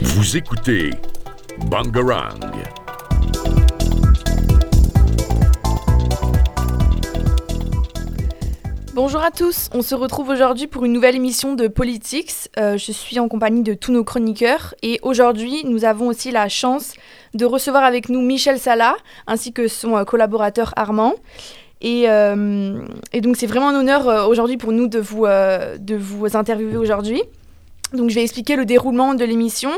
Vous écoutez Bangarang. Bonjour à tous, on se retrouve aujourd'hui pour une nouvelle émission de Politics. Euh, je suis en compagnie de tous nos chroniqueurs et aujourd'hui nous avons aussi la chance de recevoir avec nous Michel Sala ainsi que son euh, collaborateur Armand. Et, euh, et donc c'est vraiment un honneur aujourd'hui pour nous de vous, de vous interviewer aujourd'hui. Donc je vais expliquer le déroulement de l'émission.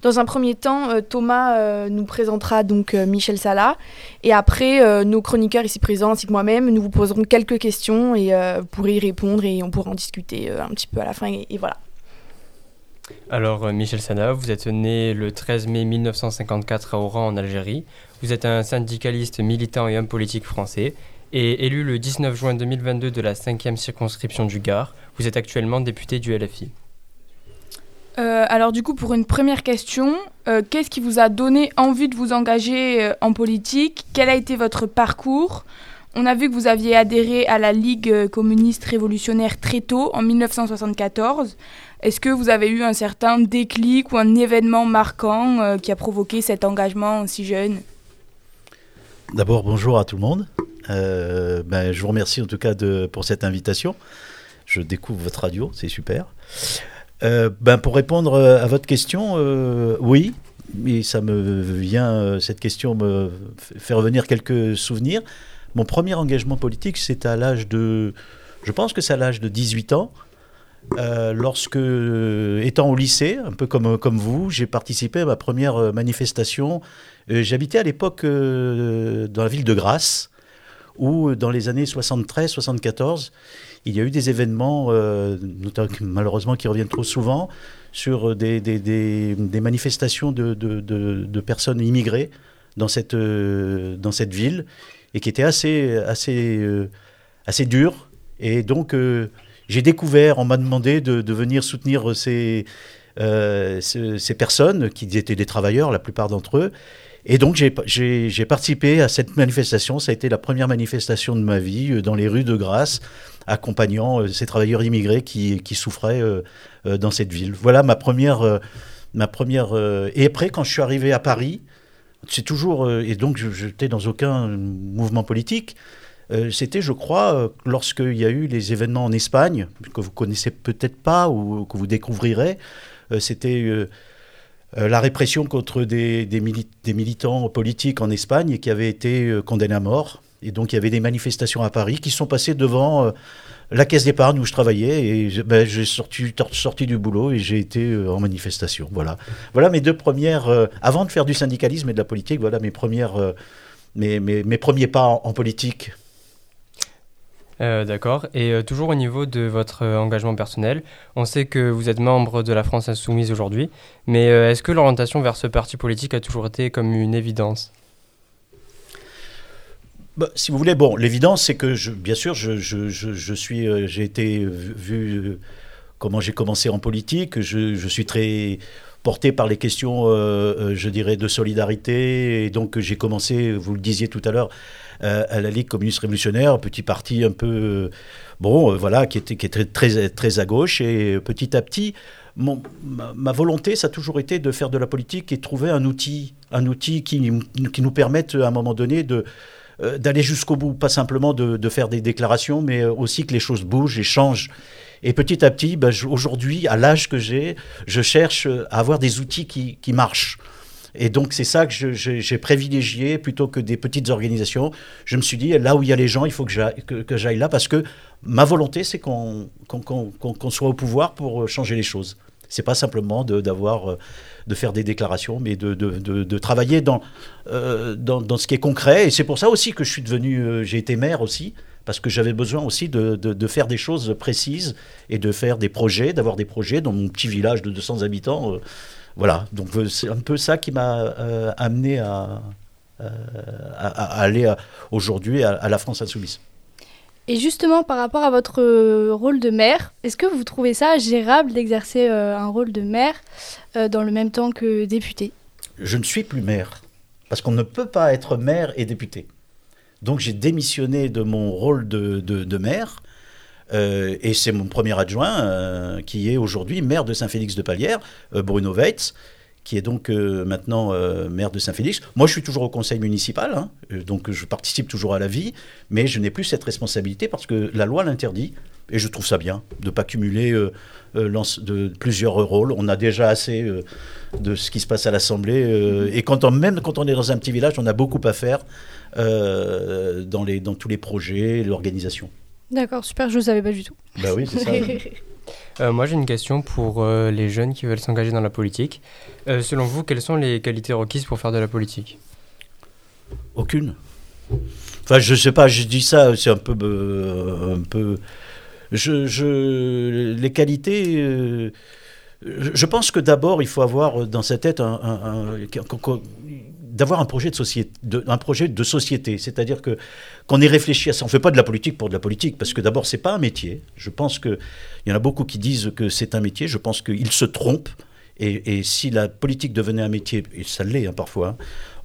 Dans un premier temps, euh, Thomas euh, nous présentera donc euh, Michel Sala. Et après, nos chroniqueurs ici présents ainsi que moi-même, nous vous poserons quelques questions et vous pourrez y répondre et on pourra en discuter un petit peu à la fin. Et, voilà. Alors, Michel Sana, vous êtes né le 13 mai 1954 à Oran, en Algérie. Vous êtes un syndicaliste militant et homme politique français. Et élu le 19 juin 2022 de la 5e circonscription du Gard, vous êtes actuellement député du LFI. Euh, alors du coup, pour une première question, euh, qu'est-ce qui vous a donné envie de vous engager euh, en politique? Quel a été votre parcours? On a vu que vous aviez adhéré à la Ligue communiste révolutionnaire très tôt, en 1974. Est-ce que vous avez eu un certain déclic ou un événement marquant qui a provoqué cet engagement si jeune? D'abord, bonjour à tout le monde. Ben, je vous remercie en tout cas de, pour cette invitation. Je découvre votre radio, c'est super. Euh, ben, pour répondre à votre question, euh, oui, mais ça me vient, euh, cette question me fait revenir quelques souvenirs. Mon premier engagement politique, c'est à l'âge de, je pense que c'est à l'âge de 18 ans. Euh, lorsque, euh, étant au lycée, un peu comme, comme vous, j'ai participé à ma première euh, manifestation. Euh, J'habitais à l'époque euh, dans la ville de Grasse, où euh, dans les années 73-74, il y a eu des événements, euh, malheureusement qui reviennent trop souvent, sur des, des- manifestations de, personnes immigrées dans cette, euh, dans cette ville, et qui étaient assez, euh, dures. Et donc, euh, j'ai découvert, on m'a demandé de, venir soutenir ces, euh, ce- ces personnes, qui étaient des travailleurs, la plupart d'entre eux. Et donc, j'ai- participé à cette manifestation. Ça a été la première manifestation de ma vie euh, dans les rues de Grasse, accompagnant euh, ces travailleurs immigrés qui, souffraient euh, dans cette ville. Voilà ma première. ma première Et après, quand je suis arrivé à Paris, c'est toujours. Et donc, je n'étais dans aucun mouvement politique. C'était, je crois, lorsqu'il y a eu les événements en Espagne, que vous connaissez peut-être pas ou que vous découvrirez. C'était. Euh, la répression contre des, des, mili- des militants politiques en Espagne qui avaient été euh, condamnés à mort. Et donc il y avait des manifestations à Paris qui sont passées devant euh, la caisse d'épargne où je travaillais et ben, j'ai sorti, du boulot et j'ai été en manifestation. Voilà. voilà mes deux premières, avant de faire du syndicalisme et de la politique, voilà mes, premières, mes, mes, premiers pas en politique. Euh, D'accord. Et euh, toujours au niveau de votre euh, engagement personnel, on sait que vous êtes membre de la France Insoumise aujourd'hui, mais est-ce que l'orientation vers ce parti politique a toujours été comme une évidence? Bah, si vous voulez, bon, l'évidence, c'est que, bien sûr, je, suis, j'ai été vu, comment j'ai commencé en politique. Je, suis très porté par les questions, je dirais, de solidarité. Et donc, j'ai commencé, vous le disiez tout à l'heure, à la Ligue communiste révolutionnaire, petit parti un peu, euh, bon, euh, voilà, qui était, très, à gauche. Et euh, petit à petit, ma, volonté, ça a toujours été de faire de la politique et de trouver un outil, un outil qui, nous permette, à un moment donné, euh, d'aller jusqu'au bout, pas simplement de, faire des déclarations, mais euh, aussi que les choses bougent et changent. Et petit à petit, ben, aujourd'hui, à l'âge que j'ai, je cherche euh, à avoir des outils qui marchent. Et donc c'est ça que j'ai privilégié plutôt que des petites organisations. Je me suis dit, là où il y a les gens, il faut que j'aille, là, parce que ma volonté, c'est qu'on, soit au pouvoir pour euh, changer les choses. C'est pas simplement de, euh, faire des déclarations, mais de, travailler dans, euh, dans, ce qui est concret. Et c'est pour ça aussi que je suis devenu, j'ai été maire aussi, parce que j'avais besoin aussi de, faire des choses précises et de faire des projets, d'avoir des projets dans mon petit village de 200 habitants. Voilà, donc euh, c'est un peu ça qui m'a euh, amené à, euh, à, à aller aujourd'hui à, à la France Insoumise. Et justement, par rapport à votre rôle de maire, est-ce que vous trouvez ça gérable d'exercer euh, un rôle de maire euh, dans le même temps que député? Je ne suis plus maire. parce qu'on ne peut pas être maire et député. Donc j'ai démissionné de mon rôle de, de, de maire. Euh, et c'est mon premier adjoint euh, qui est aujourd'hui maire de Saint-Félix-de-Palière, euh, Bruno Weitz, qui est donc maintenant maire de Saint-Félix. Moi, je suis toujours au conseil municipal, hein, donc je participe toujours à la vie, mais je n'ai plus cette responsabilité parce que la loi l'interdit, et je trouve ça bien de ne pas cumuler de plusieurs rôles. On a déjà assez de ce qui se passe à l'Assemblée, et quand même quand on est dans un petit village, on a beaucoup à faire dans tous les projets, l'organisation. D'accord, super, je ne savais pas du tout. Bah oui, c'est ça. Euh, moi, j'ai une question pour euh, les jeunes qui veulent s'engager dans la politique. Euh, selon vous, quelles sont les qualités requises pour faire de la politique? Aucune. Enfin, je sais pas, je dis ça, c'est un peu. euh, un peu je, je- les qualités. euh, je pense que d'abord, il faut avoir dans sa tête un, d'avoir un projet de société, un projet de société, c'est-à-dire que qu'on ait réfléchi à ça. On fait pas de la politique pour de la politique, parce que d'abord c'est pas un métier. Je pense que il y en a beaucoup qui disent que c'est un métier. Je pense qu'ils se trompent. Et, si la politique devenait un métier, et ça l'est hein, parfois, hein,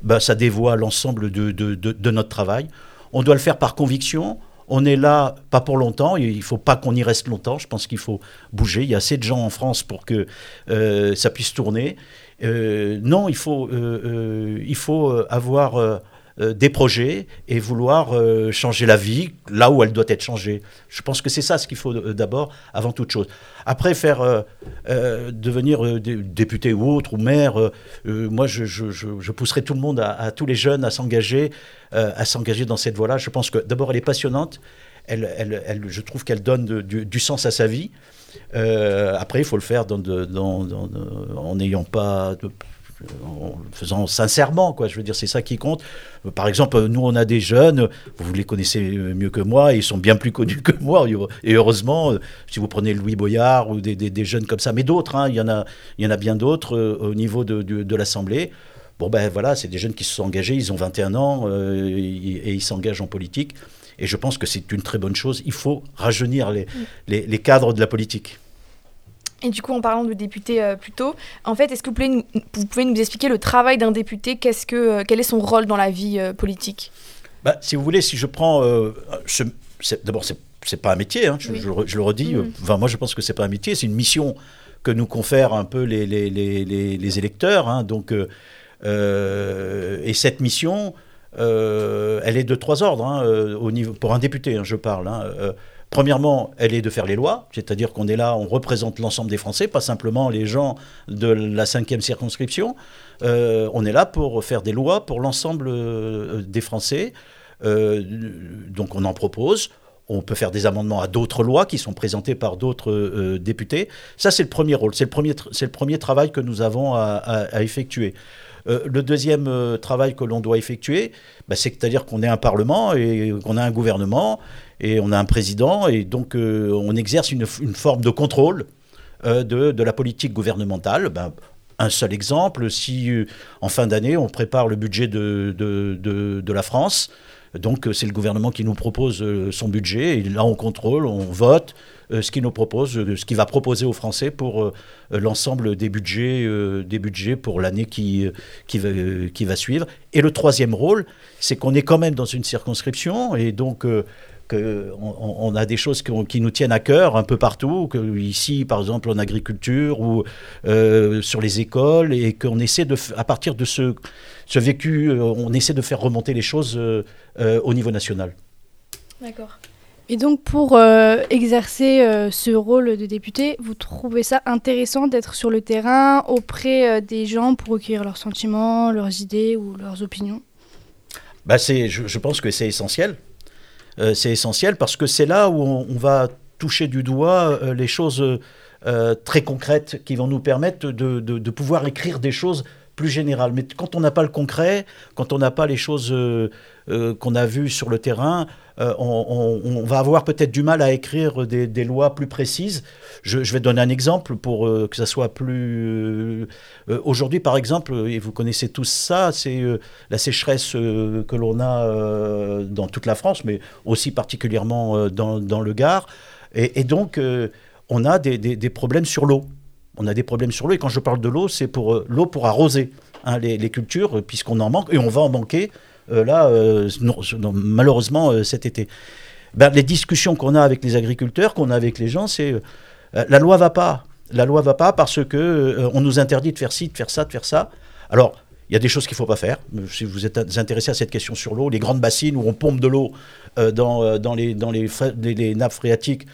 ben, ça dévoie l'ensemble de- de notre travail. On doit le faire par conviction. On est là, pas pour longtemps, il ne faut pas qu'on y reste longtemps, je pense qu'il faut bouger. Il y a assez de gens en France pour que euh, ça puisse tourner. Euh, non, il faut, euh, euh, il faut avoir des projets et vouloir changer la vie là où elle doit être changée. Je pense que c'est ça ce qu'il faut d'abord, avant toute chose. Après, faire devenir dé- député ou autre, ou maire, moi, je, je, je, pousserai tout le monde, à, tous les jeunes, à s'engager, à s'engager dans cette voie-là. Je pense que d'abord, elle est passionnante. Elle, elle, elle- je trouve qu'elle donne du sens à sa vie. Euh, après, il faut le faire dans- en n'ayant pas en le faisant sincèrement, quoi. Je veux dire, c'est ça qui compte. Euh, Par exemple, nous, on a des jeunes, vous les connaissez mieux que moi, ils sont bien plus connus que moi, et heureusement, euh, si vous prenez Louis Boyard ou des, jeunes comme ça, mais d'autres, hein, il y en a, il y en a bien d'autres euh, au niveau de, l'Assemblée. Bon, ben voilà, c'est des jeunes qui se sont engagés, ils ont 21 ans euh, et ils s'engagent en politique. Et je pense que c'est une très bonne chose. Il faut rajeunir les, les- les cadres de la politique. Et du coup, en parlant de député euh, plus tôt, en fait, est-ce que vous pouvez, nous, vous pouvez nous expliquer le travail d'un député? Qu'est-ce que, euh, Quel est son rôle dans la vie euh, politique? Bah, si vous voulez, si je prends. euh, ce- D'abord, c'est c'est pas un métier, hein, je, Oui. je le re- je le redis. Mhm. Enfin, moi, je pense que c'est pas un métier, c'est une mission que nous confèrent un peu les, les, les, électeurs. hein, donc, et cette mission, euh, elle est de trois ordres, hein, euh, au niveau, pour un député, hein, je parle. hein, euh, Premièrement, elle est de faire les lois, c'est-à-dire qu'on est là, on représente l'ensemble des Français, pas simplement les gens de la cinquième circonscription. On est là pour faire des lois pour l'ensemble des Français. Donc on en propose. On peut faire des amendements à d'autres lois qui sont présentées par d'autres députés. Ça, c'est le premier rôle. C'est le premier, travail que nous avons à effectuer. Euh, le deuxième euh, travail que l'on doit effectuer, bah, c'est-à-dire qu'on est un Parlement et qu'on a un gouvernement et on a un président et donc euh, on exerce une, forme de contrôle de, la politique gouvernementale. Ben, un seul exemple, si en fin d'année on prépare le budget de la France, donc euh, c'est le gouvernement qui nous propose euh, son budget et là on contrôle, on vote euh, ce qu'il nous propose, ce qu'il va proposer aux Français pour l'ensemble des budgets, des budgets pour l'année qui, va, qui va suivre. Et le troisième rôle, c'est qu'on est quand même dans une circonscription et donc que on, on a des choses qui, qui nous tiennent à cœur un peu partout, que ici par exemple en agriculture ou euh, sur les écoles, et qu'on essaie de, à partir de ce, ce vécu, euh, on essaie de faire remonter les choses euh, euh, au niveau national. D'accord. Et donc, pour euh, exercer euh, ce rôle de député, vous trouvez ça intéressant d'être sur le terrain auprès euh, des gens pour recueillir leurs sentiments, leurs idées ou leurs opinions? Bah c'est, je, je pense que c'est essentiel. Euh, c'est essentiel parce que c'est là où on, va toucher du doigt euh, les choses euh, très concrètes qui vont nous permettre de, pouvoir écrire des choses plus générales. Mais quand on n'a pas le concret, quand on n'a pas les choses qu'on a vues sur le terrain, euh, on, va avoir peut-être du mal à écrire des, lois plus précises. Je, vais donner un exemple pour euh, que ça soit plus... euh, Aujourd'hui, par exemple, et vous connaissez tous ça, c'est la sécheresse que l'on a dans toute la France, mais aussi particulièrement dans, le Gard. Et, donc, on a des, problèmes sur l'eau. On a des problèmes sur l'eau, et quand je parle de l'eau, c'est pour l'eau pour arroser. hein, les, les cultures, puisqu'on en manque, et on va en manquer là, non, non, malheureusement, cet été. Ben, les discussions qu'on a avec les agriculteurs, qu'on a avec les gens, c'est la loi va pas. La loi va pas parce que on nous interdit de faire ci, de faire ça, de faire ça. Alors, il y a des choses qu'il ne faut pas faire. Si vous êtes intéressé à cette question sur l'eau, les grandes bassines où on pompe de l'eau euh, dans, euh, dans, les, dans les, nappes phréatiques,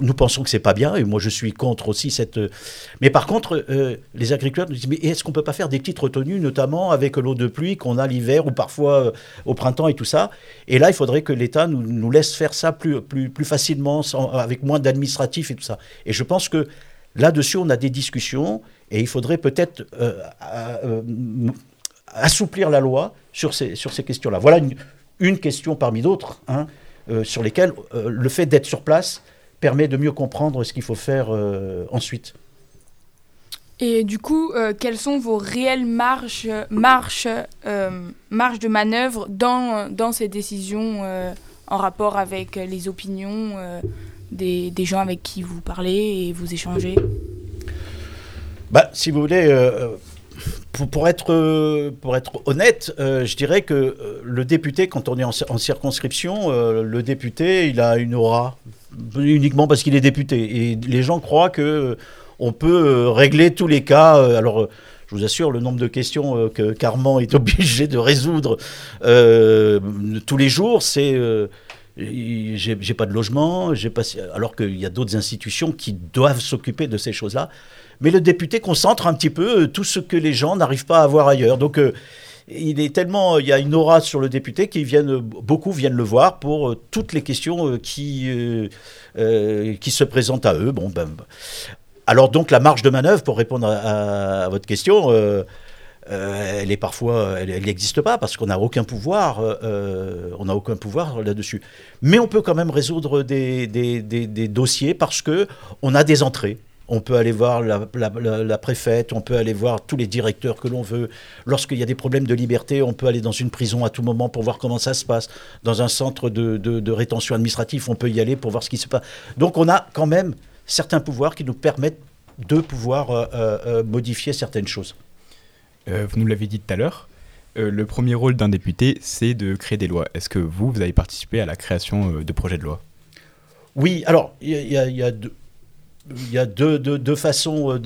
nous pensons que c'est pas bien. Et moi, je suis contre aussi cette. Euh, mais par contre, les agriculteurs nous disent mais est-ce qu'on peut pas faire des petites retenues, notamment avec l'eau de pluie qu'on a l'hiver ou parfois au printemps et tout ça? Et là, il faudrait que l'État nous, nous, laisse faire ça plus, plus, plus facilement, avec moins d'administratifs et tout ça. Et je pense que là-dessus, on a des discussions et il faudrait peut-être assouplir la loi sur ces, sur ces questions-là. Voilà une, une, question parmi d'autres hein, euh, sur lesquelles euh, le fait d'être sur place permet de mieux comprendre ce qu'il faut faire euh, ensuite. Et du coup, quelles sont vos réelles marges, marges, marges de manœuvre dans, dans ces décisions en rapport avec les opinions des, des, gens avec qui vous parlez et vous échangez? Bah, Si vous voulez, pour, être, euh, pour être honnête, euh, je dirais que euh, le député, quand on est en, circonscription, le député, il a une aura uniquement parce qu'il est député. Et les gens croient que on peut régler tous les cas. alors, je vous assure, le nombre de questions que Carman est obligé de résoudre tous les jours, c'est j'ai pas de logement, pas, alors qu'il y a d'autres institutions qui doivent s'occuper de ces choses-là mais le député concentre un petit peu euh, tout ce que les gens n'arrivent pas à voir ailleurs. Donc euh, il est tellement, il y a une aura sur le député qui viennent, beaucoup viennent le voir pour euh, toutes les questions qui, qui se présentent à eux. Bon, ben, alors donc la marge de manœuvre, pour répondre à, votre question, elle est parfois, elle n'existe pas parce qu'on n'a aucun pouvoir, on n'a aucun pouvoir là-dessus. Mais on peut quand même résoudre des, des, des dossiers parce que on a des entrées. On peut aller voir la, préfète, on peut aller voir tous les directeurs que l'on veut. Lorsqu'il y a des problèmes de liberté, on peut aller dans une prison à tout moment pour voir comment ça se passe. Dans un centre de, rétention administrative, on peut y aller pour voir ce qui se passe. Donc on a quand même certains pouvoirs qui nous permettent de pouvoir euh, euh, euh, modifier certaines choses. vous nous l'avez dit tout à l'heure. le premier rôle d'un député, c'est de créer des lois. Est-ce que vous, vous avez participé à la création de projets de loi? Oui, alors, il y, a deux il y a deux, deux, façons euh,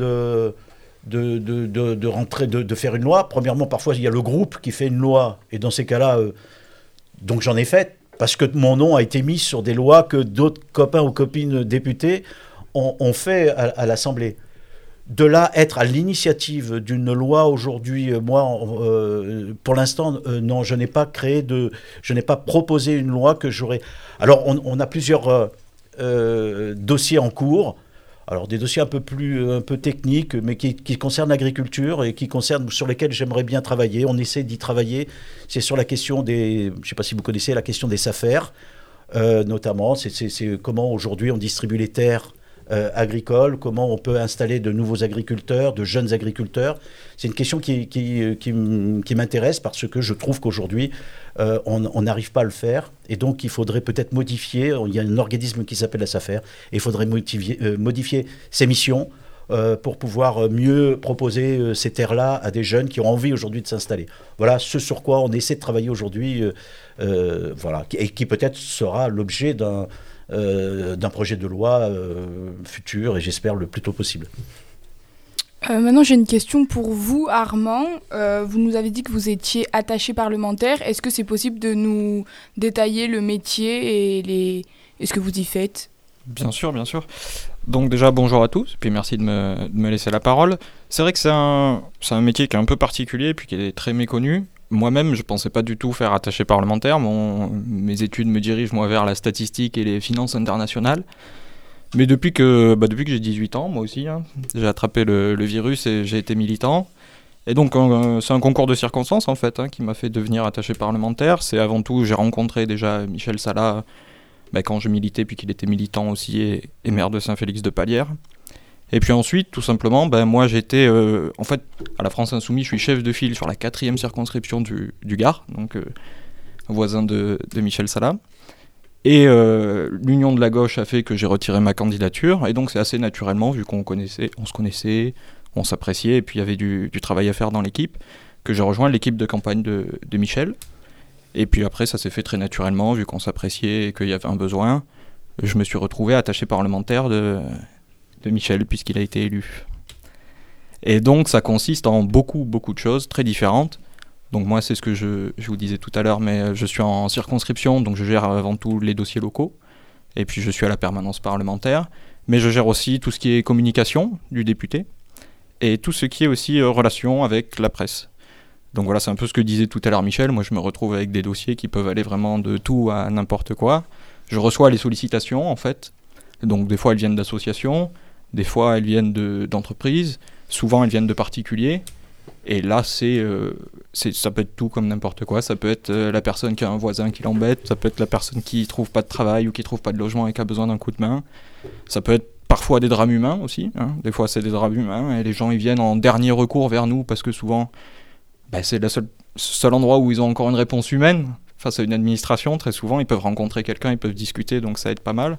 de, de, de, de rentrer, de, faire une loi. Premièrement, parfois, il y a le groupe qui fait une loi, et dans ces cas-là, euh, donc j'en ai fait, parce que mon nom a été mis sur des lois que d'autres copains ou copines députés ont, fait à, l'Assemblée. De là, être à l'initiative d'une loi aujourd'hui, euh, moi, pour l'instant, non, je n'ai pas créé de, je n'ai pas proposé une loi que j'aurais. Alors, on, on, a plusieurs dossiers en cours. Alors des dossiers un peu plus euh, un peu techniques, mais qui, concernent l'agriculture et qui concernent sur lesquels j'aimerais bien travailler. On essaie d'y travailler. C'est sur la question des, je ne sais pas si vous connaissez la question des affaires, euh, notamment. C'est comment aujourd'hui on distribue les terres euh, agricoles, comment on peut installer de nouveaux agriculteurs, de jeunes agriculteurs. C'est une question qui, qui, qui, m'intéresse parce que je trouve qu'aujourd'hui, euh, on n'arrive pas à le faire. Et donc, il faudrait peut-être modifier. Il y a un organisme qui s'appelle la SAFER. Et il faudrait modifier, euh, ses missions pour pouvoir mieux proposer ces terres-là à des jeunes qui ont envie aujourd'hui de s'installer. Voilà ce sur quoi on essaie de travailler aujourd'hui, voilà, et qui peut-être sera l'objet d'un d'un projet de loi euh, futur et j'espère le plus tôt possible. Euh, maintenant, j'ai une question pour vous, Armand. vous nous avez dit que vous étiez attaché parlementaire. Est-ce que c'est possible de nous détailler le métier et, les... et ce que vous y faites? Bien sûr, bien sûr. Donc déjà, bonjour à tous, puis merci de me, de me laisser la parole. C'est vrai que c'est un, un métier qui est un peu particulier, puis qui est très méconnu moi-même, je pensais pas du tout faire attaché parlementaire. Mes études me dirigent moi vers la statistique et les finances internationales. Mais depuis que, bah, depuis que j'ai 18 ans, moi aussi, hein, j'ai attrapé le, virus et j'ai été militant. Et donc, euh, c'est un concours de circonstances, en fait, hein, qui m'a fait devenir attaché parlementaire. C'est avant tout, j'ai rencontré déjà Michel Salah bah, quand je militais, puis qu'il était militant aussi, et, maire de Saint-Félix-de-Palière. Et puis ensuite, tout simplement, ben, moi j'étais, euh, en fait, à la France Insoumise, je suis chef de file sur la quatrième circonscription du, du Gard, donc euh, voisin de, Michel Salah. Et euh, l'union de la gauche a fait que j'ai retiré ma candidature, et donc c'est assez naturellement, vu qu'on connaissait, on se connaissait, on s'appréciait, et puis il y avait du, travail à faire dans l'équipe, que j'ai rejoint l'équipe de campagne de, Michel. Et puis après, ça s'est fait très naturellement, vu qu'on s'appréciait et qu'il y avait un besoin. Je me suis retrouvé attaché parlementaire de Michel, puisqu'il a été élu. Et donc, ça consiste en beaucoup, beaucoup de choses très différentes. Donc moi, c'est ce que je, vous disais tout à l'heure, mais je suis en circonscription, donc je gère avant tout les dossiers locaux. Et puis je suis à la permanence parlementaire. Mais je gère aussi tout ce qui est communication du député et tout ce qui est aussi euh, relation avec la presse. Donc voilà, c'est un peu ce que disait tout à l'heure Michel. Moi, je me retrouve avec des dossiers qui peuvent aller vraiment de tout à n'importe quoi. Je reçois les sollicitations, en fait. Donc des fois, elles viennent d'associations, des fois, elles viennent de- d'entreprises, souvent, elles viennent de particuliers. Et là, c'est, euh, c'est, ça peut être tout comme n'importe quoi. Ça peut être euh, la personne qui a un voisin qui l'embête, ça peut être la personne qui trouve pas de travail ou qui trouve pas de logement et qui a besoin d'un coup de main. Ça peut être parfois des drames humains aussi. hein. Des fois, c'est des drames humains et les gens ils viennent en dernier recours vers nous parce que souvent, bah, c'est le seul endroit où ils ont encore une réponse humaine face à une administration. Très souvent, ils peuvent rencontrer quelqu'un, ils peuvent discuter, donc ça aide pas mal.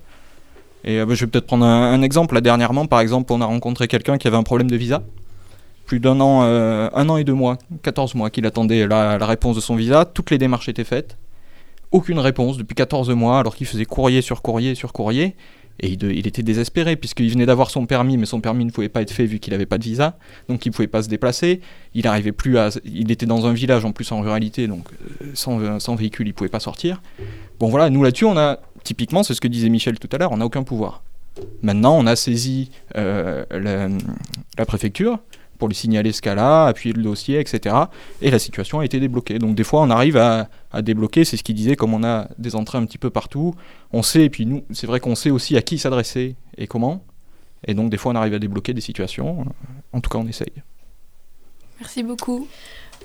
Et euh, bah, je vais peut-être prendre un, exemple. Là, dernièrement, par exemple, on a rencontré quelqu'un qui avait un problème de visa. Plus d'un an, euh, un an et deux mois, 14 mois qu'il attendait la, réponse de son visa. Toutes les démarches étaient faites. Aucune réponse depuis 14 mois, alors qu'il faisait courrier sur courrier sur courrier. Et il était désespéré, puisqu'il venait d'avoir son permis, mais son permis ne pouvait pas être fait vu qu'il n'avait pas de visa. Donc il ne pouvait pas se déplacer. Il arrivait plus à. Il était dans un village en plus en ruralité, donc euh, sans, sans véhicule, il ne pouvait pas sortir. Bon voilà, nous là-dessus, on a. Typiquement, c'est ce que disait Michel tout à l'heure, on n'a aucun pouvoir. Maintenant, on a saisi euh, la, préfecture pour lui signaler ce cas-là, appuyer le dossier, etc. Et la situation a été débloquée. Donc des fois, on arrive à, à débloquer, c'est ce qu'il disait, comme on a des entrées un petit peu partout, on sait, et puis nous, c'est vrai qu'on sait aussi à qui s'adresser et comment. Et donc des fois, on arrive à débloquer des situations. En tout cas, on essaye. Merci beaucoup.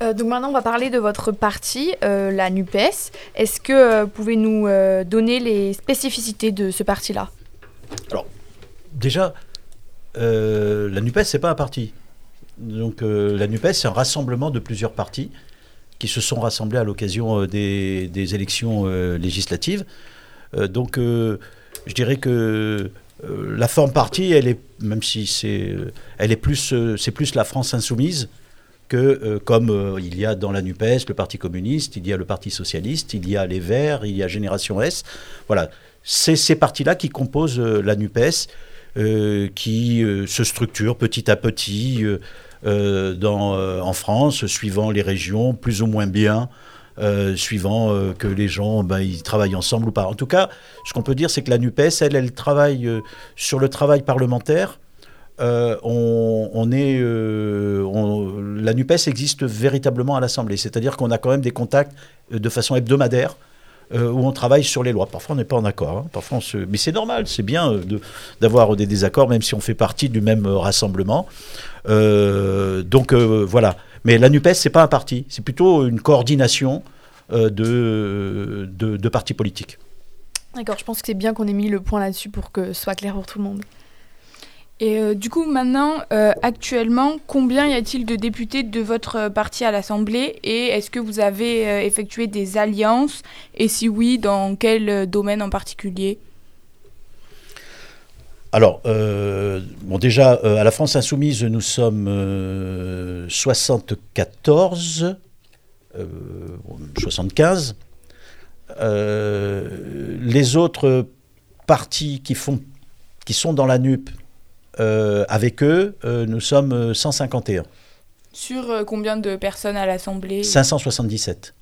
Euh, donc maintenant, on va parler de votre parti, euh, la NUPES. Est-ce que euh, vous pouvez nous donner les spécificités de ce parti-là? Déjà, euh, la NUPES, c'est pas un parti. Donc la NUPES, c'est un rassemblement de plusieurs partis qui se sont rassemblés à l'occasion des, élections législatives. Donc je dirais que la forme parti, elle est, même si c'est, elle est plus, c'est plus la France insoumise que euh, comme euh, il y a dans la NUPES le Parti communiste, il y a le Parti socialiste, il y a les Verts, il y a Génération S. Voilà, c'est ces partis-là qui composent euh, la NUPES, qui se structurent petit à petit dans, en France, suivant les régions, plus ou moins bien, suivant que les gens ben, ils travaillent ensemble ou pas. En tout cas, ce qu'on peut dire, c'est que la NUPES, elle, elle travaille sur le travail parlementaire. Euh, on, est, euh, la NUPES existe véritablement à l'Assemblée, c'est-à-dire qu'on a quand même des contacts euh, de façon hebdomadaire où on travaille sur les lois. Parfois, on n'est pas en accord, hein. parfois mais c'est normal, c'est bien d'avoir des désaccords, même si on fait partie du même rassemblement. Donc voilà. Mais la NUPES, c'est pas un parti, c'est plutôt une coordination de, de, de partis politiques. D'accord, je pense que c'est bien qu'on ait mis le point là-dessus pour que ce soit clair pour tout le monde. Et euh, du coup, maintenant, euh, actuellement, combien y a-t-il de députés de votre euh, parti à l'Assemblée Et est-ce que vous avez effectué des alliances Et si oui, dans quel domaine en particulier? Alors, bon, déjà, à la France Insoumise, nous sommes euh, 74, euh, 75. Euh, les autres partis qui, font, qui sont dans la NUP, avec eux, euh, nous sommes euh, 151, Sur euh, combien de personnes à l'Assemblée? 577.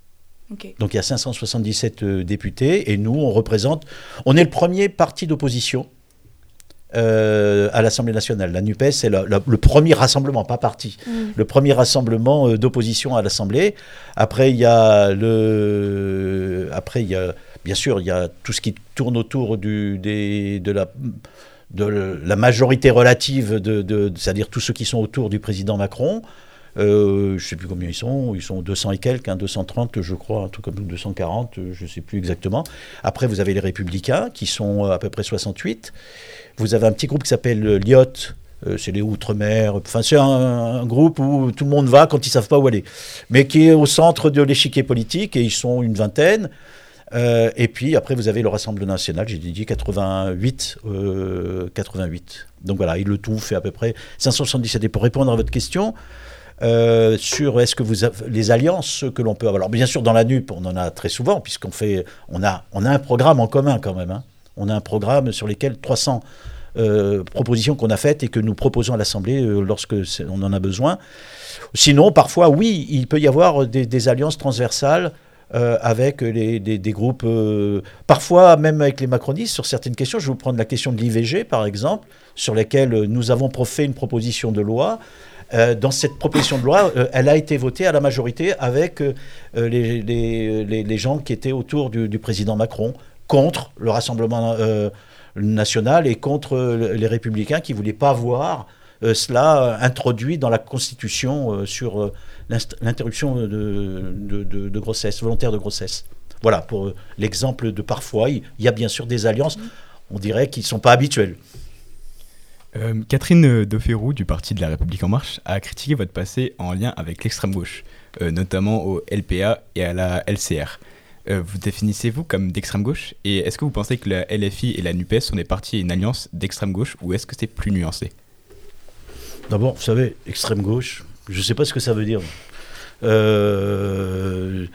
Ok. Donc il y a 577 euh, députés et nous, on représente. On est le premier parti d'opposition euh, à l'Assemblée nationale. La NUPES, c'est le premier rassemblement, pas parti, le premier rassemblement euh, d'opposition à l'Assemblée. Après, il y a le. Après, il y a. Bien sûr, il y a tout ce qui tourne autour du, des, de la de la majorité relative, de, c'est-à-dire tous ceux qui sont autour du président Macron. Euh, je ne sais plus combien ils sont, ils sont 200 et quelques, hein, 230 je crois, un truc comme 240, euh, je ne sais plus exactement. Après, vous avez les Républicains qui sont à peu près 68. Vous avez un petit groupe qui s'appelle l'IOT, euh, c'est les Outre-mer, enfin c'est un, un groupe où tout le monde va quand ils ne savent pas où aller, mais qui est au centre de l'échiquier politique et ils sont une vingtaine. Euh, et puis après, vous avez le Rassemblement national, j'ai dit 88, euh, 88. Donc voilà, et le tout fait à peu près 577. Et pour répondre à votre question, euh, sur est-ce que les alliances que l'on peut avoir. Alors bien sûr dans la NUP on en a très souvent puisqu'on fait on a on a un programme en commun quand même. hein. On a un programme sur lesquels 300 euh, propositions qu'on a faites et que nous proposons à l'Assemblée euh, lorsque on en a besoin. Sinon parfois oui il peut y avoir des alliances transversales. Euh, avec des, groupes, euh, parfois même avec les macronistes sur certaines questions. Je vais vous prendre la question de l'IVG, par exemple, sur laquelle nous avons fait une proposition de loi. Euh, dans cette proposition de loi, elle a été votée à la majorité avec les, gens qui étaient autour du, président Macron, contre le Rassemblement national et contre les républicains qui ne voulaient pas voir cela introduit dans la Constitution sur l'interruption de, de- de- de grossesse, volontaire de grossesse. Voilà, pour euh, l'exemple de parfois, il il y a bien sûr des alliances, on dirait, qui ne sont pas habituelles. Euh, Catherine Deferrou du Parti de la République En Marche a critiqué votre passé en lien avec l'extrême gauche, euh, notamment au LPA et à la LCR. Euh, vous définissez-vous comme d'extrême gauche Et est-ce que vous pensez que la LFI et la NUPES sont des partis et une alliance d'extrême gauche ou est-ce que c'est plus nuancé? D'abord, vous savez, extrême gauche, je ne sais pas ce que ça veut dire. Euh,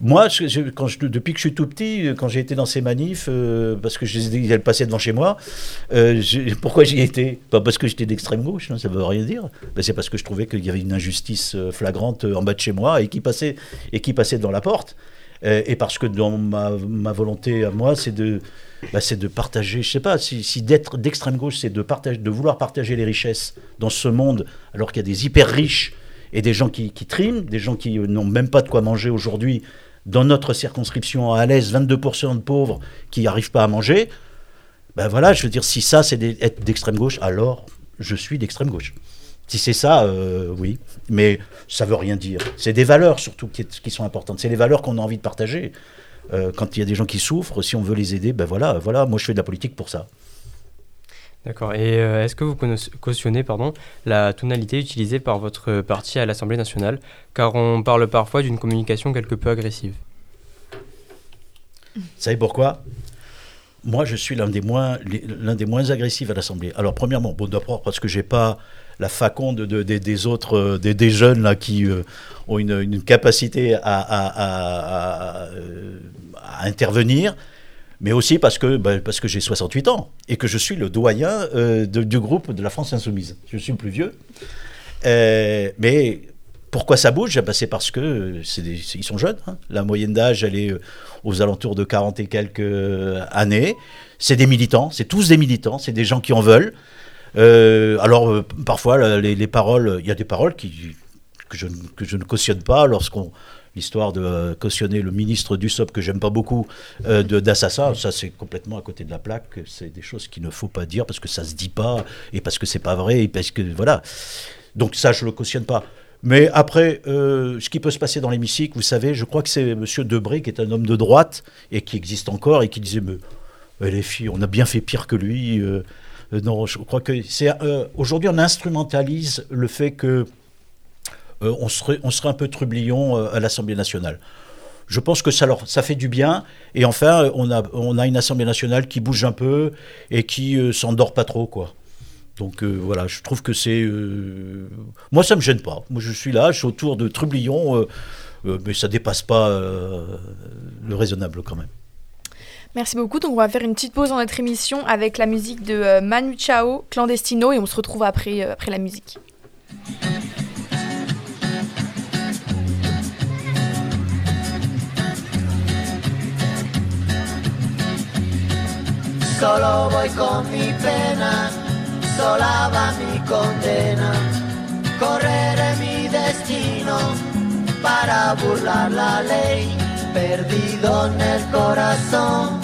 moi, depuis que je suis tout petit, quand j'ai été dans ces manifs, euh, parce que je passer devant chez moi, euh, pourquoi j'y étais? Pas parce que j'étais d'extrême gauche, non, ça ne veut rien dire. Ben, c'est parce que je trouvais qu'il y avait une injustice euh, flagrante euh, en bas de chez moi et qui passait, et qui passait dans la porte. Euh, et parce que dans ma, volonté à moi, c'est de, bah, de partager, je sais pas, si, d'être d'extrême gauche, c'est de, de vouloir partager les richesses dans ce monde, alors qu'il y a des hyper riches et des gens qui, qui triment, des gens qui euh, n'ont même pas de quoi manger aujourd'hui. Dans notre circonscription à Alès, 22% de pauvres qui n'arrivent pas à manger. Ben voilà, je veux dire, si ça c'est être d'extrême gauche, alors je suis d'extrême gauche. Si c'est ça, euh, oui. Mais ça veut rien dire. C'est des valeurs surtout qui, qui sont importantes. C'est les valeurs qu'on a envie de partager. Euh, quand il y a des gens qui souffrent, si on veut les aider, ben voilà, voilà. Moi, je fais de la politique pour ça. D'accord. Et euh, est-ce que vous cautionnez pardon, la tonalité utilisée par votre parti à l'Assemblée nationale? Car on parle parfois d'une communication quelque peu agressive. Vous savez pourquoi? Moi, je suis l'un des moins, l'un des moins agressifs à l'Assemblée. Alors, premièrement, bon, d'abord parce que j'ai pas la faconde de, de- des autres, euh, des, jeunes là qui euh, ont une, capacité à, intervenir, mais aussi parce que, ben, que j'ai 68 ans et que je suis le doyen euh, du groupe de la France Insoumise. Je suis le plus vieux. Mais pourquoi ça bouge? Ben, C'est parce que ils sont jeunes. hein. La moyenne d'âge, elle est aux alentours de 40 et quelques années. C'est des militants, c'est tous des militants, c'est des gens qui en veulent. Euh, alors, euh, parfois, les, les paroles, il y a des paroles qui, que, je, que je ne cautionne pas lorsqu'on. L'histoire de euh, cautionner le ministre du SOP, que j'aime pas beaucoup, euh, d'assassin, ça c'est complètement à côté de la plaque. C'est des choses qu'il ne faut pas dire parce que ça se dit pas et parce que c'est pas vrai et parce que. Voilà. Donc ça, je le cautionne pas. Mais après, ce qui peut se passer dans l'hémicycle, vous savez, je crois que c'est M. Debré, qui est un homme de droite et qui existe encore, et qui disait Mais, les filles, on a bien fait pire que lui. Non, je crois que c'est. euh, Aujourd'hui, on instrumentalise le fait que euh, on, serait, on serait un peu trublion euh, à l'Assemblée nationale. Je pense que ça, leur, ça fait du bien. Et enfin, on a, on a une Assemblée nationale qui bouge un peu et qui euh, s'endort pas trop, quoi. Donc euh, voilà, je trouve que c'est. euh, Moi, ça me gêne pas. Moi, je suis là, je suis autour de trublions, euh, euh, mais ça dépasse pas euh, le raisonnable quand même. Merci beaucoup. Donc on va faire une petite pause dans notre émission avec la musique de euh, Manu Chao, Clandestino, et on se retrouve après, euh, après la musique. Solo voy con mi pena, sola va mi condena. Correré mi destino para burlar la ley, perdido en el corazón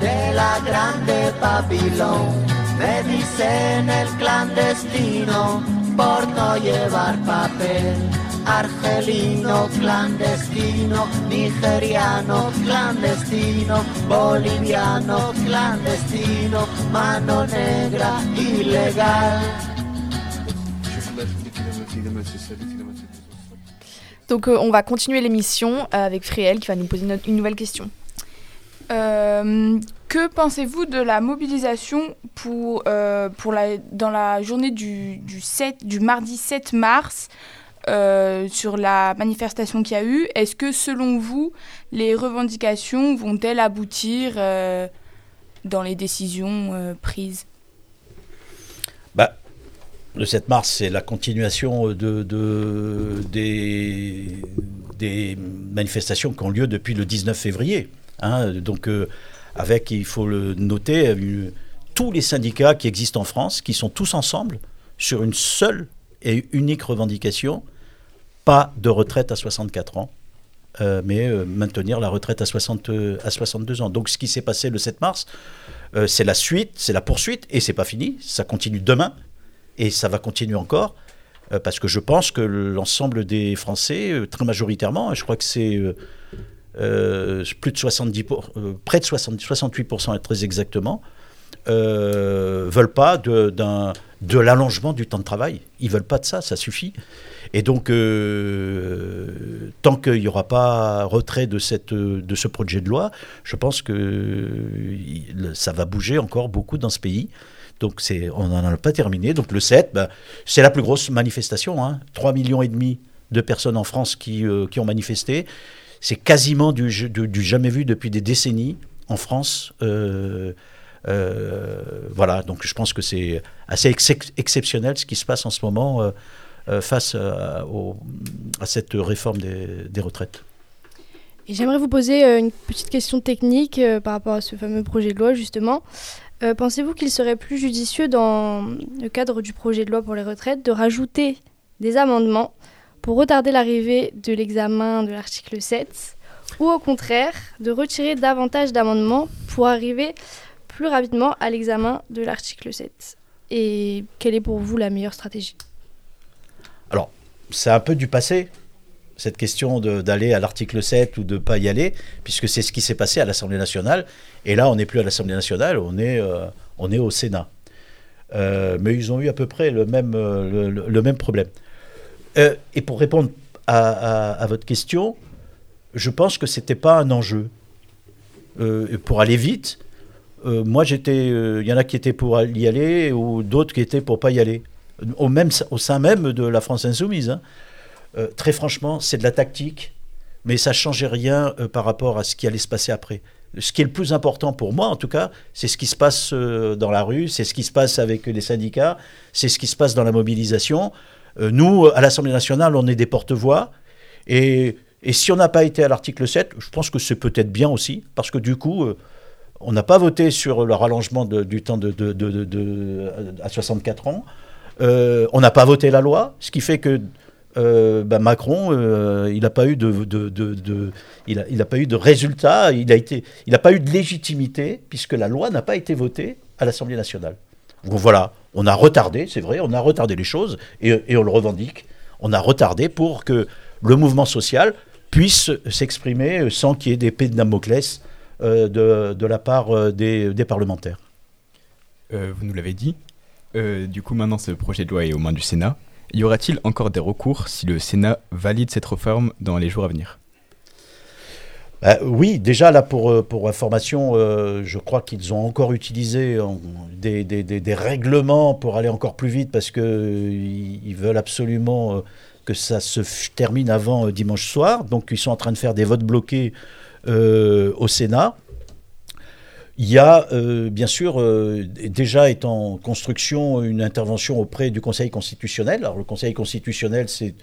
de la grande Babilón. Me dicen el clandestino por no llevar papel. Argelino clandestino, nigeriano clandestino, boliviano clandestino, mano negra ilegal. Donc euh, on va continuer l'émission euh, avec Friel qui va nous poser une, une nouvelle question. Euh, que pensez-vous de la mobilisation pour, euh, pour la, dans la journée du, du, 7, du mardi 7 mars euh, sur la manifestation qu'il y a eu? Est-ce que selon vous, les revendications vont-elles aboutir dans les décisions prises? Bah, Le 7 mars, c'est la continuation de, de, des, des manifestations qui ont lieu depuis le 19 février. Hein, donc, euh, avec, il faut le noter, une, tous les syndicats qui existent en France, qui sont tous ensemble sur une seule et unique revendication, pas de retraite à 64 ans, euh, mais euh, maintenir la retraite à, 60, euh, à 62 ans. Donc ce qui s'est passé le 7 mars, euh, c'est la suite, c'est la poursuite, et c'est pas fini, ça continue demain, et ça va continuer encore, euh, parce que je pense que l'ensemble des Français, euh, très majoritairement, je crois que c'est euh, euh, plus de 70, pour- euh, près de 60, 68% très exactement, euh, veulent pas de, de l'allongement du temps de travail. Ils veulent pas de ça, ça suffit. Et donc, euh, tant qu'il n'y aura pas retrait de, cette, de ce projet de loi, je pense que euh, ça va bouger encore beaucoup dans ce pays. Donc, on n'en a pas terminé. Donc, le 7, ben, c'est la plus grosse manifestation. Hein. 3 millions et demi de personnes en France qui, euh, qui ont manifesté. C'est quasiment du, jamais vu depuis des décennies en France. Euh, euh, voilà, donc je pense que c'est assez ex- exceptionnel ce qui se passe en ce moment euh, face à, cette réforme des, retraites. Et j'aimerais vous poser une petite question technique par rapport à ce fameux projet de loi, justement. Pensez-vous qu'il serait plus judicieux, dans le cadre du projet de loi pour les retraites, de rajouter des amendements pour retarder l'arrivée de l'examen de l'article 7 ou au contraire de retirer davantage d'amendements pour arriver plus rapidement à l'examen de l'article 7 Et quelle est pour vous la meilleure stratégie? Alors, c'est un peu du passé, cette question d'aller à l'article 7 ou de ne pas y aller, puisque c'est ce qui s'est passé à l'Assemblée nationale. Et là, on n'est plus à l'Assemblée nationale, on est, euh, on est au Sénat. Euh, mais ils ont eu à peu près le même, euh, le même problème. Euh, et pour répondre à, votre question, je pense que ce n'était pas un enjeu. Euh, pour aller vite, euh, moi j'étais, il y en a qui étaient pour y aller ou d'autres qui étaient pour pas y aller. Au, sein même de la France insoumise. hein. Très franchement, c'est de la tactique, mais ça changeait rien par rapport à ce qui allait se passer après. Ce qui est le plus important pour moi, en tout cas, c'est ce qui se passe dans la rue, c'est ce qui se passe avec les syndicats, c'est ce qui se passe dans la mobilisation. Euh, nous, à l'Assemblée nationale, on est des porte-voix. Et, et si on n'a pas été à l'article 7, je pense que c'est peut-être bien aussi, parce que du coup, euh, on n'a pas voté sur le rallongement du temps de, de- de- à 64 ans. Euh, on n'a pas voté la loi, ce qui fait que ben, Macron, il n'a pas eu de, de- de- il a, il pas eu de résultat, il n'a pas eu de légitimité puisque la loi n'a pas été votée à l'Assemblée nationale. Donc voilà, on a retardé, c'est vrai, on a retardé les choses et, on le revendique. On a retardé pour que le mouvement social puisse s'exprimer sans qu'il y ait des euh, de, de la part euh, des, parlementaires. Euh, vous nous l'avez dit. Du coup, maintenant, ce projet de loi est aux mains du Sénat. Y aura-t-il encore des recours si le Sénat valide cette réforme dans les jours à venir? Bah, oui, déjà là pour, euh, information, euh, je crois qu'ils ont encore utilisé en- des, règlements pour aller encore plus vite parce qu'ils ils veulent absolument euh, que ça se termine avant euh, dimanche soir. Donc ils sont en train de faire des votes bloqués euh, au Sénat. Il y a euh, bien sûr euh, déjà est en construction une intervention auprès du Conseil constitutionnel. Alors le Conseil constitutionnel, c'est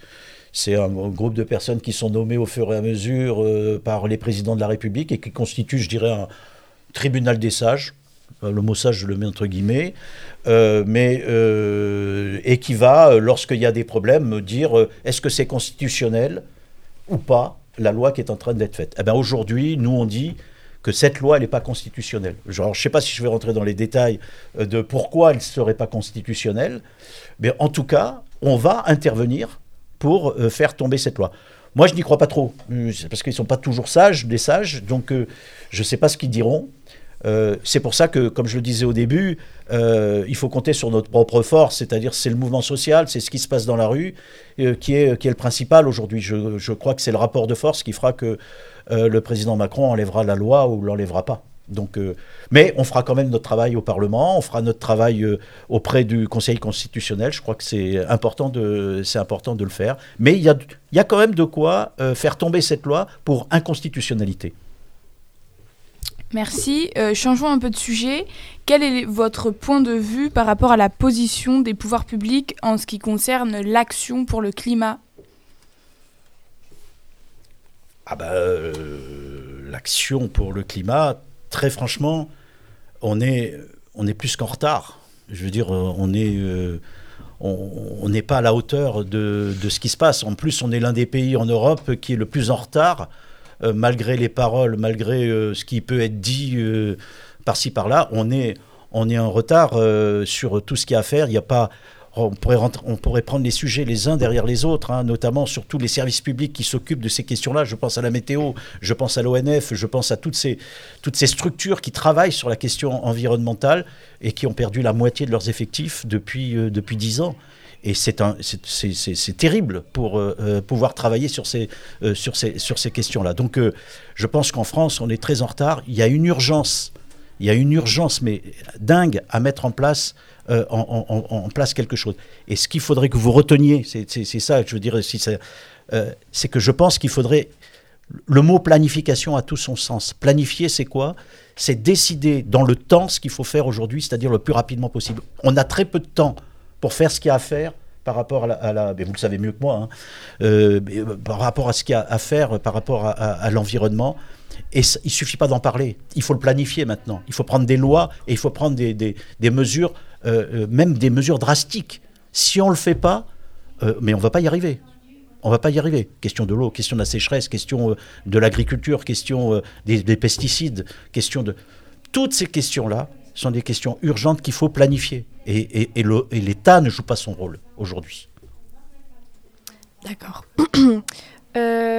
c'est un groupe de personnes qui sont nommées au fur et à mesure euh, par les présidents de la République et qui constituent, je dirais, un tribunal des sages. Euh, Le mot sage, je le mets entre guillemets. Euh, mais, et qui va, lorsqu'il y a des problèmes, me dire est-ce que c'est constitutionnel ou pas la loi qui est en train d'être faite? Eh ben, Aujourd'hui, nous, on dit que cette loi, elle n'est pas constitutionnelle. Je ne sais pas si je vais rentrer dans les détails de pourquoi elle ne serait pas constitutionnelle, mais en tout cas, on va intervenir pour euh, faire tomber cette loi. Moi, je n'y crois pas trop, euh, parce qu'ils ne sont pas toujours sages, des sages, donc euh, je ne sais pas ce qu'ils diront. C'est pour ça que, comme je le disais au début, il faut compter sur notre propre force, c'est-à-dire c'est le mouvement social, c'est ce qui se passe dans la rue, qui, est, qui est le principal aujourd'hui. Je, je crois que c'est le rapport de force qui fera que le président Macron enlèvera la loi ou l'enlèvera pas. Donc, euh, mais on fera quand même notre travail au Parlement, on fera notre travail euh, auprès du Conseil constitutionnel. Je crois que c'est important de, c'est important de le faire. Mais il y a, y a quand même de quoi euh, faire tomber cette loi pour inconstitutionnalité. Merci. Changeons un peu de sujet. Quel est votre point de vue par rapport à la position des pouvoirs publics en ce qui concerne l'action pour le climat? Ah euh, l'action pour le climat, très franchement, on est, on est plus qu'en retard. Je veux dire, euh, on est, euh, on n'est pas à la hauteur de, de ce qui se passe. En plus, on est l'un des pays en Europe qui est le plus en retard, euh, malgré les paroles, malgré ce qui peut être dit par-ci par-là. On est, on est en retard sur tout ce qu'il y a à faire. Il n'y a pas on pourrait, prendre les sujets les uns derrière les autres, hein, notamment sur tous les services publics qui s'occupent de ces questions-là. Je pense à la météo, je pense à l'ONF, je pense à toutes ces, structures qui travaillent sur la question environnementale et qui ont perdu la moitié de leurs effectifs depuis, euh, depuis 10 ans. Et c'est terrible pour euh, euh, pouvoir travailler sur ces, euh, sur ces, sur ces questions-là. Donc je pense qu'en France, on est très en retard. Il y a une urgence, il y a une urgence, mais dingue, à mettre en place, euh, en, place quelque chose. Et ce qu'il faudrait que vous reteniez, c'est ça, je veux dire, si euh, c'est que je pense qu'il faudrait. Le mot planification a tout son sens. Planifier, c'est quoi? C'est décider dans le temps ce qu'il faut faire aujourd'hui, c'est-à-dire le plus rapidement possible. On a très peu de temps pour faire ce qu'il y a à faire par rapport à la, mais vous le savez mieux que moi, hein, euh, par rapport à ce qu'il y a à faire, par rapport à, l'environnement. Et ça- il suffit pas d'en parler, il faut le planifier maintenant. Il faut prendre des lois et il faut prendre des- des mesures, euh, euh, même des mesures drastiques. Si on le fait pas, euh, mais on va pas y arriver. On va pas y arriver. Question de l'eau, question de la sécheresse, question de l'agriculture, question des, des pesticides, question de... Toutes ces questions-là sont des questions urgentes qu'il faut planifier. Et, et l'État ne joue pas son rôle aujourd'hui. D'accord.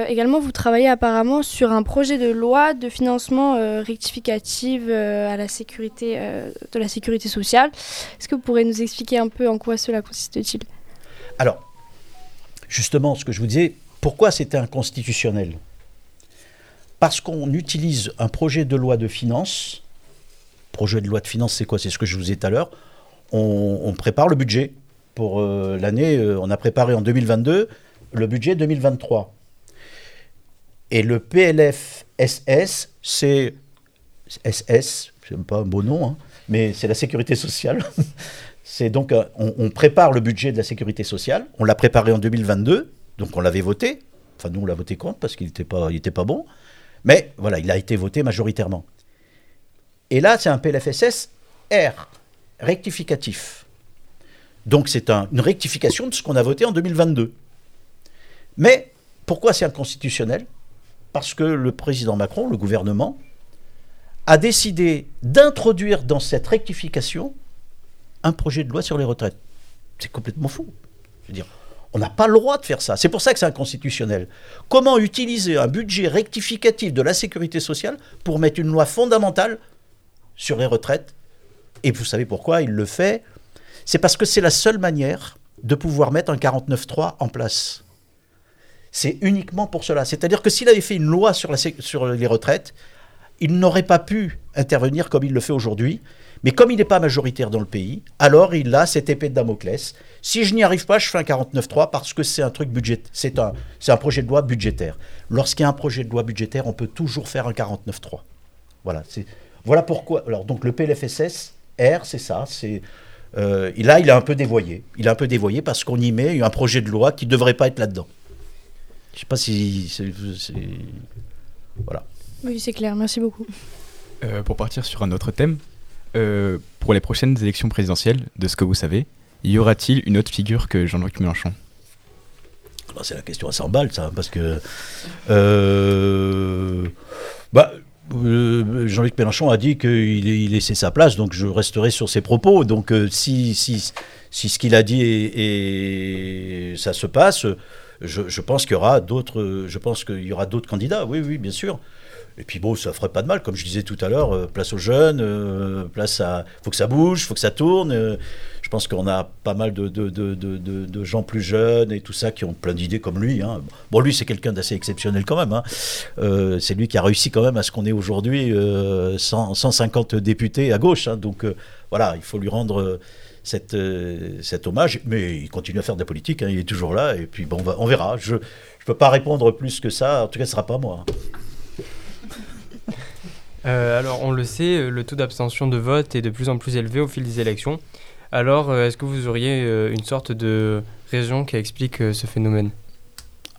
Également, vous travaillez apparemment sur un projet de loi de financement euh, rectificative euh, à la sécurité, euh, de la sécurité sociale. Est-ce que vous pourrez nous expliquer un peu en quoi cela consiste-t-il? Alors, justement, ce que je vous disais, pourquoi c'était inconstitutionnel? Parce qu'on utilise un projet de loi de finances. Projet de loi de finances, c'est quoi? C'est ce que je vous ai dit tout à l'heure. On, prépare le budget pour euh, l'année. on a préparé en 2022 le budget 2023. Et le PLFSS, c'est SS, c'est pas un beau nom, hein, mais c'est la sécurité sociale. c'est donc, euh, on, prépare le budget de la sécurité sociale. On l'a préparé en 2022, donc on l'avait voté. Enfin, nous, on l'a voté contre parce qu'il n'était pas, pas bon. Mais voilà, il a été voté majoritairement. Et là, c'est un PLFSS R, rectificatif. Donc, c'est un- une rectification de ce qu'on a voté en 2022. Mais pourquoi c'est inconstitutionnel? Parce que le président Macron, le gouvernement, a décidé d'introduire dans cette rectification un projet de loi sur les retraites. C'est complètement fou. On n'a pas le droit de faire ça. C'est pour ça que c'est inconstitutionnel. Comment utiliser un budget rectificatif de la sécurité sociale pour mettre une loi fondamentale sur les retraites? Et vous savez pourquoi il le fait? C'est parce que c'est la seule manière de pouvoir mettre un 49.3 en place. C'est uniquement pour cela. C'est-à-dire que s'il avait fait une loi sur, les retraites, il n'aurait pas pu intervenir comme il le fait aujourd'hui. Mais comme il n'est pas majoritaire dans le pays, alors il a cette épée de Damoclès. Si je n'y arrive pas, je fais un 49.3 parce que c'est un truc budget, c'est un, projet de loi budgétaire. Lorsqu'il y a un projet de loi budgétaire, on peut toujours faire un 49.3. Voilà, pourquoi. Alors donc le PLFSS R, c'est ça, euh, il a un peu dévoyé. Il a un peu dévoyé parce qu'on y met un projet de loi qui ne devrait pas être là-dedans. Je sais pas si c'est, voilà. Oui, c'est clair. Merci beaucoup. Euh, pour partir sur un autre thème, euh, pour les prochaines élections présidentielles, de ce que vous savez, y aura-t-il une autre figure que Jean-Luc Mélenchon? Bah, C'est la question à 100 balles, ça, parce que. Euh, bah, euh, Jean-Luc Mélenchon a dit qu'il laissait sa place, donc je resterai sur ses propos. Donc si, si, si, ce qu'il a dit et, ça se passe, je, pense qu'il y aura d'autres. Je pense qu'il y aura d'autres candidats. Oui, oui, bien sûr. Et puis bon, ça ferait pas de mal, comme je disais tout à l'heure, euh, place aux jeunes, euh, place à... faut que ça bouge, faut que ça tourne. Euh, je pense qu'on a pas mal de, gens plus jeunes et tout ça qui ont plein d'idées comme lui. Hein. Bon, lui, c'est quelqu'un d'assez exceptionnel quand même. Hein. c'est lui qui a réussi quand même à ce qu'on ait aujourd'hui 150 députés à gauche. Hein. Donc voilà, il faut lui rendre cette, cet hommage. Mais il continue à faire de la politique, il est toujours là. Et puis bon, on, va, on verra. Je ne peux pas répondre plus que ça. En tout cas, ce ne sera pas moi. Euh, alors, on le sait, euh, le taux d'abstention de vote est de plus en plus élevé au fil des élections. Alors, euh, est-ce que vous auriez une sorte de raison qui explique ce phénomène?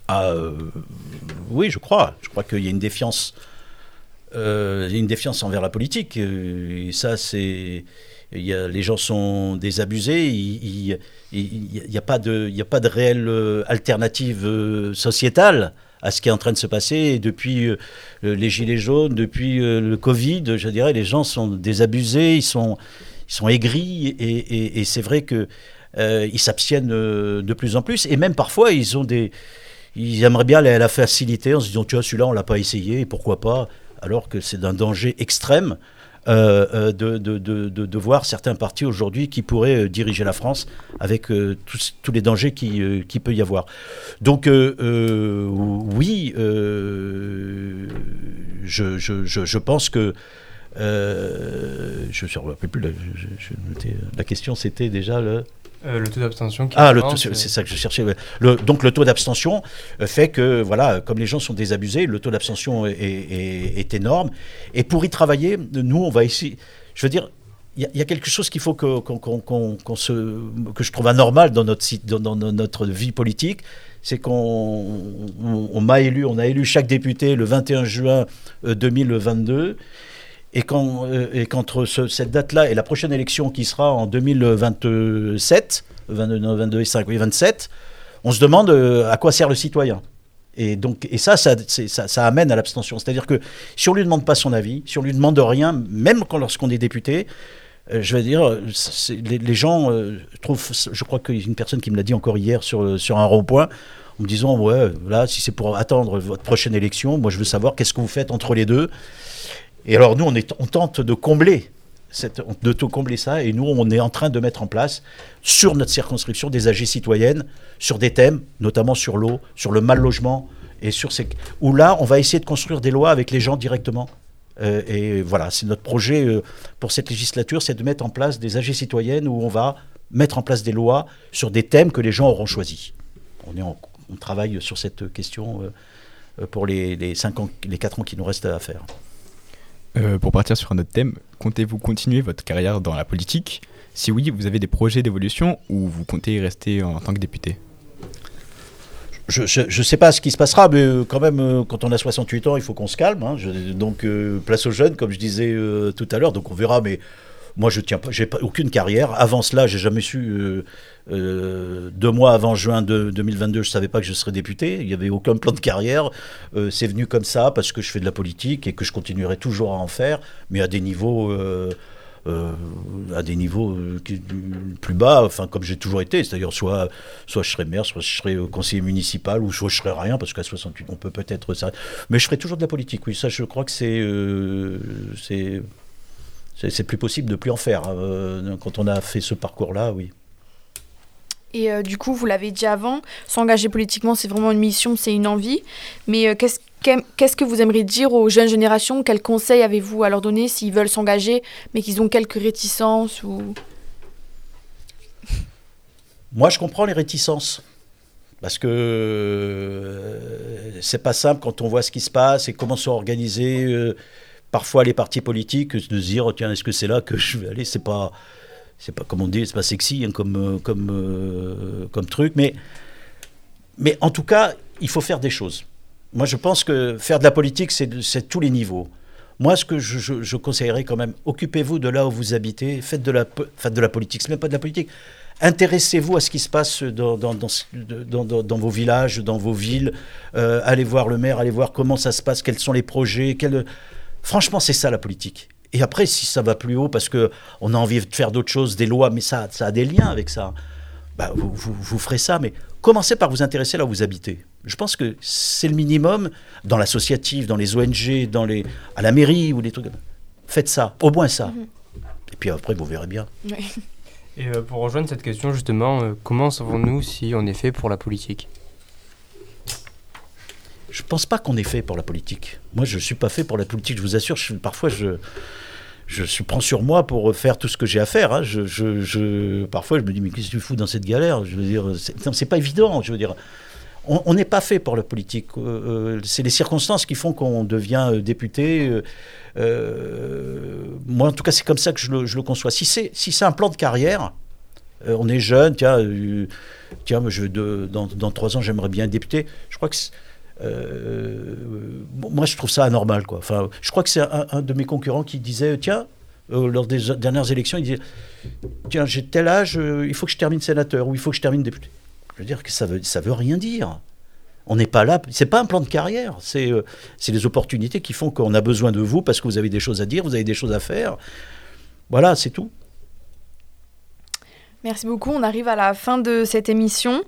Ah, Oui, je crois. Je crois qu'il y a une défiance, une défiance envers la politique. Et ça, c'est. Les gens sont désabusés, il n'y a, pas de, a pas de réelle alternative sociétale à ce qui est en train de se passer. depuis euh, les Gilets jaunes, depuis euh, le Covid, je dirais, les gens sont désabusés, ils sont, aigris, et, c'est vrai qu'ils euh, ils s'abstiennent de plus en plus. Et même parfois, ils ont des... Ils aimeraient bien la, la facilité en se disant, tu vois, celui-là, on l'a pas essayé, pourquoi pas? Alors que c'est d'un danger extrême. Euh, euh, de, de, de, de, voir certains partis aujourd'hui qui pourraient euh, diriger la France avec tous, tous, les dangers qui, qui peut y avoir. Donc oui, je, je, je, pense que je ne me rappelle plus, la question c'était déjà le... Euh, le taux d'abstention. Ah, c'est ça que je cherchais. Le, donc le taux d'abstention euh, fait que, voilà, comme les gens sont désabusés, le taux d'abstention est, est, énorme. Et pour y travailler, nous, on va essayer. Je veux dire, il y, a quelque chose qu'il faut que, qu'on, se, que je trouve anormal dans notre, dans, dans notre vie politique, c'est qu'on on, m'a élu, on a élu chaque député le 21 juin 2022. Euh, et, qu'entre cette date-là et la prochaine élection qui sera en 2027, 22, 22 et 5, oui, 27, on se demande euh, à quoi sert le citoyen. Et, donc, et ça, ça, ça, amène à l'abstention. C'est-à-dire que si on ne lui demande pas son avis, si on ne lui demande rien, même lorsqu'on est député, euh, je veux dire, les, gens trouvent, je crois qu'il y a une personne qui me l'a dit encore hier sur, sur un rond-point, en me disant, ouais, là, si c'est pour attendre votre prochaine élection, moi je veux savoir qu'est-ce que vous faites entre les deux. Et alors nous, on, tente de combler de tout combler ça. Et nous, on est en train de mettre en place sur notre circonscription des AG citoyennes sur des thèmes, notamment sur l'eau, sur le mal logement et sur ces où là, on va essayer de construire des lois avec les gens directement. Euh, et voilà, c'est notre projet euh, pour cette législature, c'est de mettre en place des AG citoyennes où on va mettre en place des lois sur des thèmes que les gens auront choisis. On, travaille sur cette question euh, pour les, les, ans, les 4 ans qui nous restent à faire. Euh, pour partir sur un autre thème, comptez-vous continuer votre carrière dans la politique? Si oui, vous avez des projets d'évolution ou vous comptez rester en, tant que député? Je ne sais pas ce qui se passera, mais euh, quand même, euh, quand on a 68 ans, il faut qu'on se calme. Hein. donc, place aux jeunes, comme je disais tout à l'heure. Donc, on verra, mais moi, je tiens pas, j'ai aucune carrière. Avant cela, j'ai jamais su euh, deux mois avant juin de, 2022, je savais pas que je serais député. Il n'y avait aucun plan de carrière. Euh, c'est venu comme ça parce que je fais de la politique et que je continuerai toujours à en faire, mais à des niveaux. Euh, à des niveaux plus bas, enfin comme j'ai toujours été, c'est-à-dire soit, soit je serai maire, soit je serai conseiller municipal, ou soit je serai rien, parce qu'à 68 on peut peut-être ça. Mais je ferai toujours de la politique, oui, ça je crois que c'est plus possible de plus en faire. quand on a fait ce parcours-là, oui. Et euh, du coup, vous l'avez dit avant, s'engager politiquement, c'est vraiment une mission, c'est une envie. Mais euh, qu'est-ce qu'est- qu'est-ce que vous aimeriez dire aux jeunes générations? Quels conseils avez-vous à leur donner s'ils veulent s'engager, mais qu'ils ont quelques réticences ou... Moi, je comprends les réticences. Parce que euh, c'est pas simple quand on voit ce qui se passe et comment sont organisés euh, parfois les partis politiques de se dire oh, tiens est-ce que c'est là que je vais aller c'est pas c'est pas comme on dit c'est pas sexy hein, comme euh, comme euh, comme truc mais mais en tout cas il faut faire des choses moi je pense que faire de la politique c'est tous les niveaux moi ce que je, conseillerais quand même occupez-vous de là où vous habitez faites de la faites de la politique c'est même pas de la politique Intéressez-vous à ce qui se passe dans- dans vos villages, dans vos villes. Euh, allez voir le maire, allez voir comment ça se passe, quels sont les projets. quels- Franchement, c'est ça la politique. Et après, si ça va plus haut, parce que on a envie de faire d'autres choses, des lois, mais ça, ça a des liens avec ça. Bah, vous, vous- vous ferez ça, mais commencez par vous intéresser là où vous habitez. Je pense que c'est le minimum dans l'associatif, dans les ONG, dans les, à la mairie ou des trucs. Faites ça, au moins ça. Et puis après, vous verrez bien. Et euh, pour rejoindre cette question, justement, euh, comment savons-nous si on est fait pour la politique? Je pense pas qu'on est fait pour la politique. Moi, je suis pas fait pour la politique. Je vous assure. parfois, je je suis prends sur moi pour faire tout ce que j'ai à faire. hein. Je, je- parfois, je me dis mais qu'est-ce que tu fous dans cette galère? Je veux dire, c'est pas évident. Je veux dire, on n'est pas fait pour la politique. Euh, euh, c'est les circonstances qui font qu'on devient euh, député. moi, en tout cas, c'est comme ça que je le, je le conçois. Si c'est si un plan de carrière, on est jeune, tiens, tiens, je, dans, dans trois ans, j'aimerais bien être député. Je crois que bon, moi, je trouve ça anormal, quoi. Enfin, je crois que c'est un, un de mes concurrents qui disait, tiens, euh, lors des dernières élections, il disait, tiens, j'ai tel âge, euh, il faut que je termine sénateur ou il faut que je termine député. Je veux dire que ça veut, ça veut rien dire. On n'est pas là, c'est pas un plan de carrière, euh, c'est les opportunités qui font qu'on a besoin de vous parce que vous avez des choses à dire, vous avez des choses à faire. Voilà, c'est tout. Merci beaucoup. On arrive à la fin de cette émission.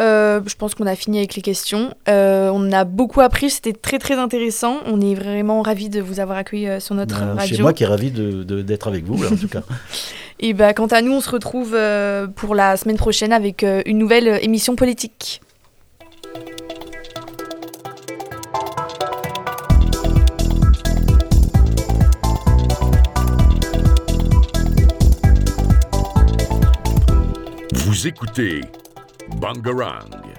Euh, je pense qu'on a fini avec les questions. Euh, on a beaucoup appris. C'était très très intéressant. On est vraiment ravis de vous avoir accueilli euh, sur notre Ben, radio. c'est moi qui est ravi de- de- d'être avec vous, là, en tout cas. Et bah, quant à nous, on se retrouve pour la semaine prochaine avec une nouvelle émission politique. Écoutez Bangarang.